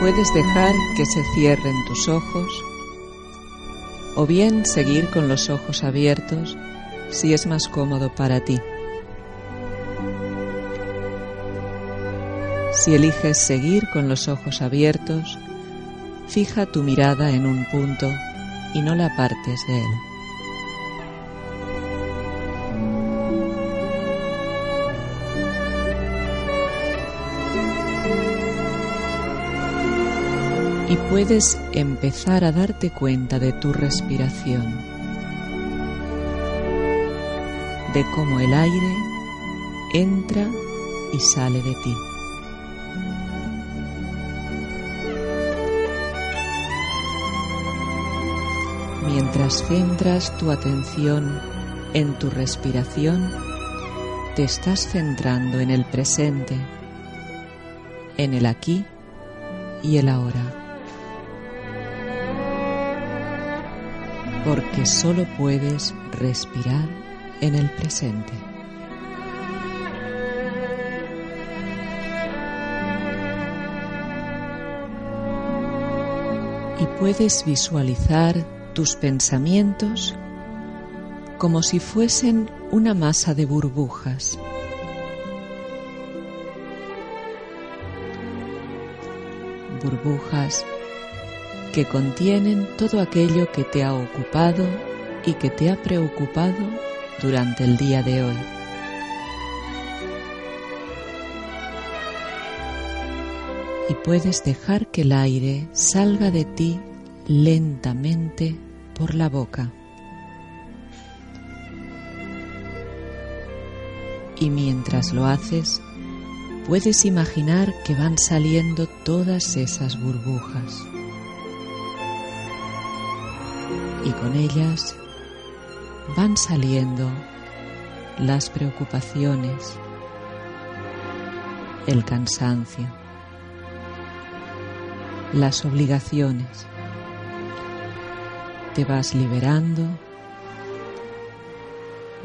puedes dejar que se cierren tus ojos o bien seguir con los ojos abiertos si es más cómodo para ti. Si eliges seguir con los ojos abiertos, fija tu mirada en un punto y no la apartes de él. Y puedes empezar a darte cuenta de tu respiración, de cómo el aire entra y sale de ti. Mientras centras tu atención en tu respiración, te estás centrando en el presente, en el aquí y el ahora. Porque solo puedes respirar en el presente. Y puedes visualizar tus pensamientos como si fuesen una masa de burbujas. Burbujas que contienen todo aquello que te ha ocupado y que te ha preocupado durante el día de hoy. Y puedes dejar que el aire salga de ti lentamente por la boca. Y mientras lo haces, puedes imaginar que van saliendo todas esas burbujas. Y con ellas van saliendo las preocupaciones, el cansancio, las obligaciones te vas liberando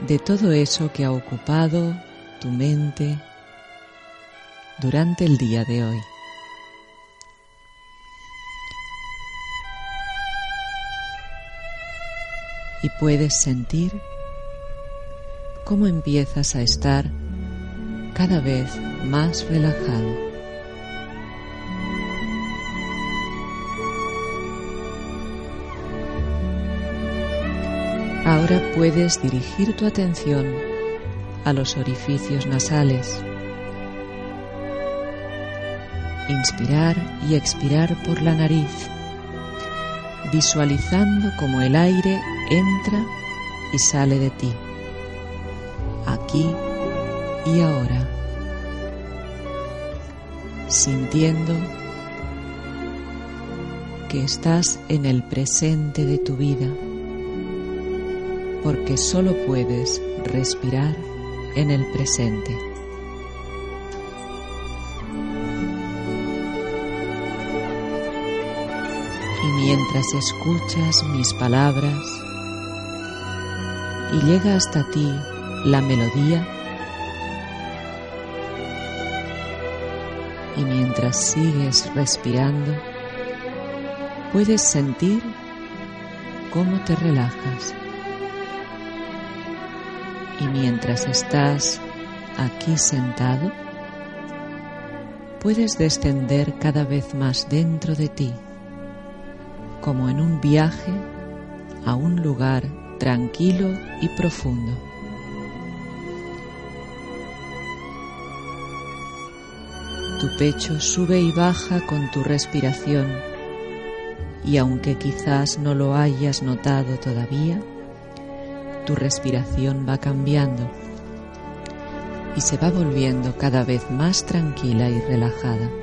de todo eso que ha ocupado tu mente durante el día de hoy. Y puedes sentir cómo empiezas a estar cada vez más relajado. Ahora puedes dirigir tu atención a los orificios nasales. Inspirar y expirar por la nariz, visualizando cómo el aire entra y sale de ti, aquí y ahora, sintiendo que estás en el presente de tu vida porque solo puedes respirar en el presente. Y mientras escuchas mis palabras y llega hasta ti la melodía, y mientras sigues respirando, puedes sentir cómo te relajas. Y mientras estás aquí sentado, puedes descender cada vez más dentro de ti, como en un viaje a un lugar tranquilo y profundo. Tu pecho sube y baja con tu respiración y aunque quizás no lo hayas notado todavía, tu respiración va cambiando y se va volviendo cada vez más tranquila y relajada.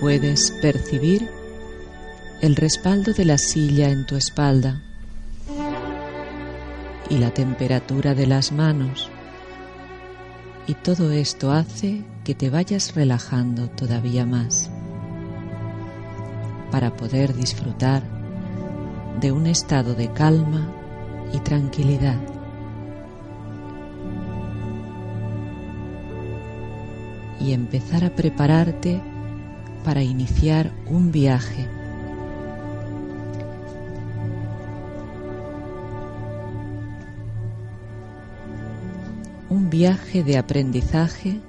Puedes percibir el respaldo de la silla en tu espalda y la temperatura de las manos. Y todo esto hace que te vayas relajando todavía más para poder disfrutar de un estado de calma y tranquilidad. Y empezar a prepararte para iniciar un viaje. Un viaje de aprendizaje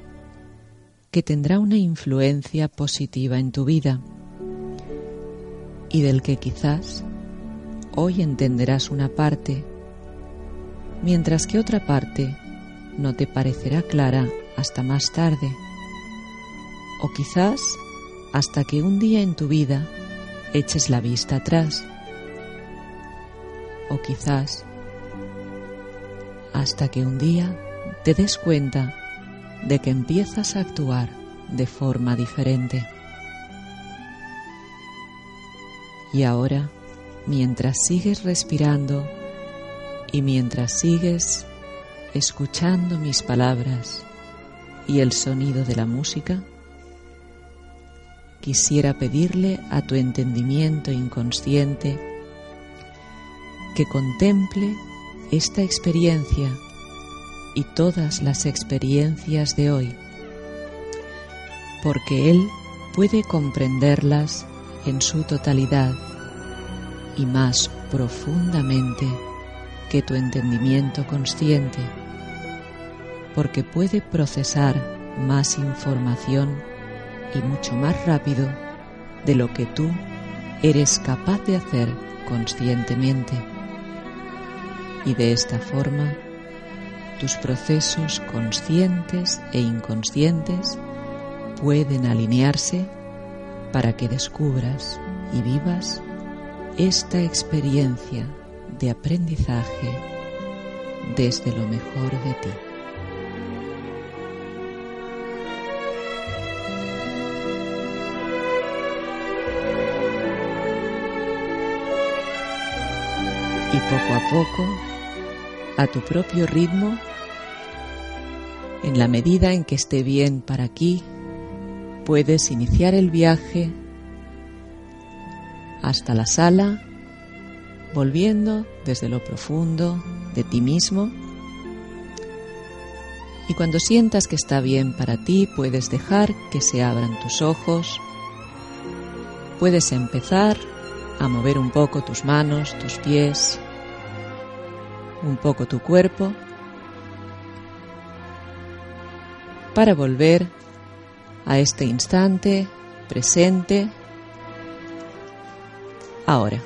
que tendrá una influencia positiva en tu vida y del que quizás hoy entenderás una parte, mientras que otra parte no te parecerá clara hasta más tarde, o quizás hasta que un día en tu vida eches la vista atrás, o quizás hasta que un día te des cuenta de que empiezas a actuar de forma diferente. Y ahora, mientras sigues respirando y mientras sigues escuchando mis palabras y el sonido de la música, quisiera pedirle a tu entendimiento inconsciente que contemple esta experiencia y todas las experiencias de hoy, porque Él puede comprenderlas en su totalidad y más profundamente que tu entendimiento consciente, porque puede procesar más información y mucho más rápido de lo que tú eres capaz de hacer conscientemente. Y de esta forma, tus procesos conscientes e inconscientes pueden alinearse para que descubras y vivas esta experiencia de aprendizaje desde lo mejor de ti. Y poco a poco, a tu propio ritmo, en la medida en que esté bien para aquí, puedes iniciar el viaje hasta la sala, volviendo desde lo profundo de ti mismo. Y cuando sientas que está bien para ti, puedes dejar que se abran tus ojos. Puedes empezar a mover un poco tus manos, tus pies, un poco tu cuerpo, para volver a este instante presente ahora.